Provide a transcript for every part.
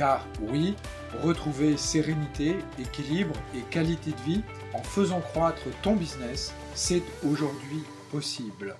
Car oui, retrouver sérénité, équilibre et qualité de vie en faisant croître ton business, c'est aujourd'hui possible.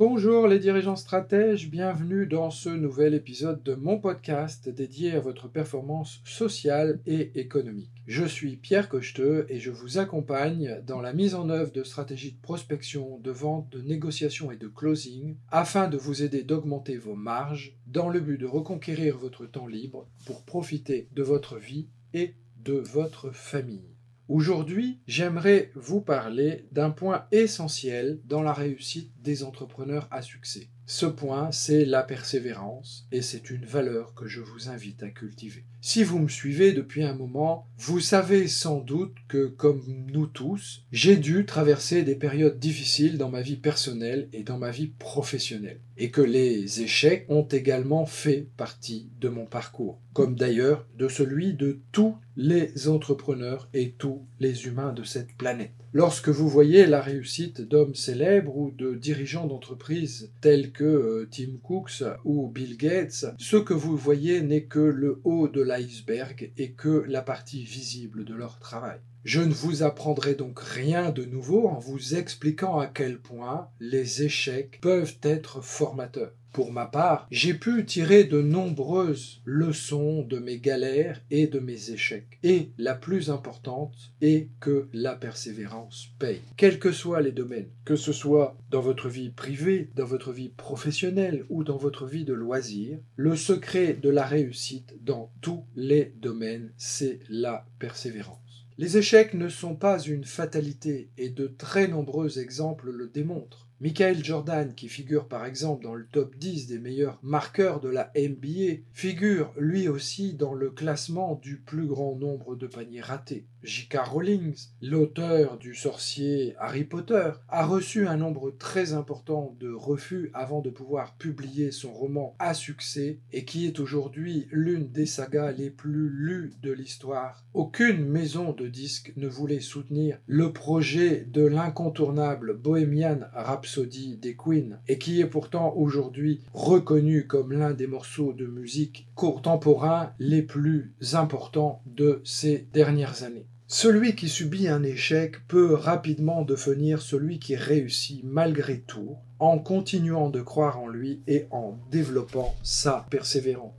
Bonjour les dirigeants stratèges, bienvenue dans ce nouvel épisode de mon podcast dédié à votre performance sociale et économique. Je suis Pierre Cocheteux et je vous accompagne dans la mise en œuvre de stratégies de prospection, de vente, de négociation et de closing afin de vous aider d'augmenter vos marges dans le but de reconquérir votre temps libre pour profiter de votre vie et de votre famille. Aujourd'hui, j'aimerais vous parler d'un point essentiel dans la réussite des entrepreneurs à succès. Ce point, c'est la persévérance et c'est une valeur que je vous invite à cultiver. Si vous me suivez depuis un moment, vous savez sans doute que, comme nous tous, j'ai dû traverser des périodes difficiles dans ma vie personnelle et dans ma vie professionnelle, et que les échecs ont également fait partie de mon parcours, comme d'ailleurs de celui de tous les entrepreneurs et tous les humains de cette planète. Lorsque vous voyez la réussite d'hommes célèbres ou de dirigeants d'entreprises tels que euh, Tim Cooks ou Bill Gates, ce que vous voyez n'est que le haut de l'iceberg et que la partie visible de leur travail. Je ne vous apprendrai donc rien de nouveau en vous expliquant à quel point les échecs peuvent être formateurs. Pour ma part, j'ai pu tirer de nombreuses leçons de mes galères et de mes échecs. Et la plus importante est que la persévérance paye. Quels que soient les domaines, que ce soit dans votre vie privée, dans votre vie professionnelle ou dans votre vie de loisir, le secret de la réussite dans tous les domaines, c'est la persévérance. Les échecs ne sont pas une fatalité et de très nombreux exemples le démontrent. Michael Jordan, qui figure par exemple dans le top 10 des meilleurs marqueurs de la NBA, figure lui aussi dans le classement du plus grand nombre de paniers ratés. J.K. Rowling, l'auteur du sorcier Harry Potter, a reçu un nombre très important de refus avant de pouvoir publier son roman à succès et qui est aujourd'hui l'une des sagas les plus lues de l'histoire. Aucune maison de disques ne voulait soutenir le projet de l'incontournable Bohemian Rhapsody des Queen et qui est pourtant aujourd'hui reconnu comme l'un des morceaux de musique contemporain les plus importants de ces dernières années. Celui qui subit un échec peut rapidement devenir celui qui réussit malgré tout en continuant de croire en lui et en développant sa persévérance.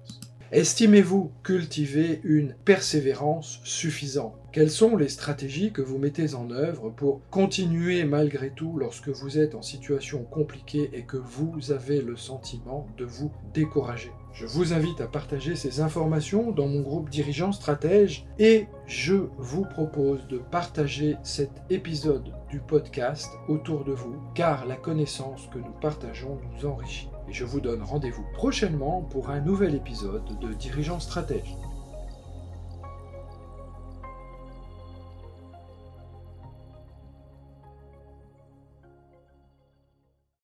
Estimez-vous cultiver une persévérance suffisante? Quelles sont les stratégies que vous mettez en œuvre pour continuer malgré tout lorsque vous êtes en situation compliquée et que vous avez le sentiment de vous décourager? Je vous invite à partager ces informations dans mon groupe Dirigeants Stratège et je vous propose de partager cet épisode du podcast autour de vous car la connaissance que nous partageons nous enrichit et je vous donne rendez-vous prochainement pour un nouvel épisode de Dirigeants Stratège.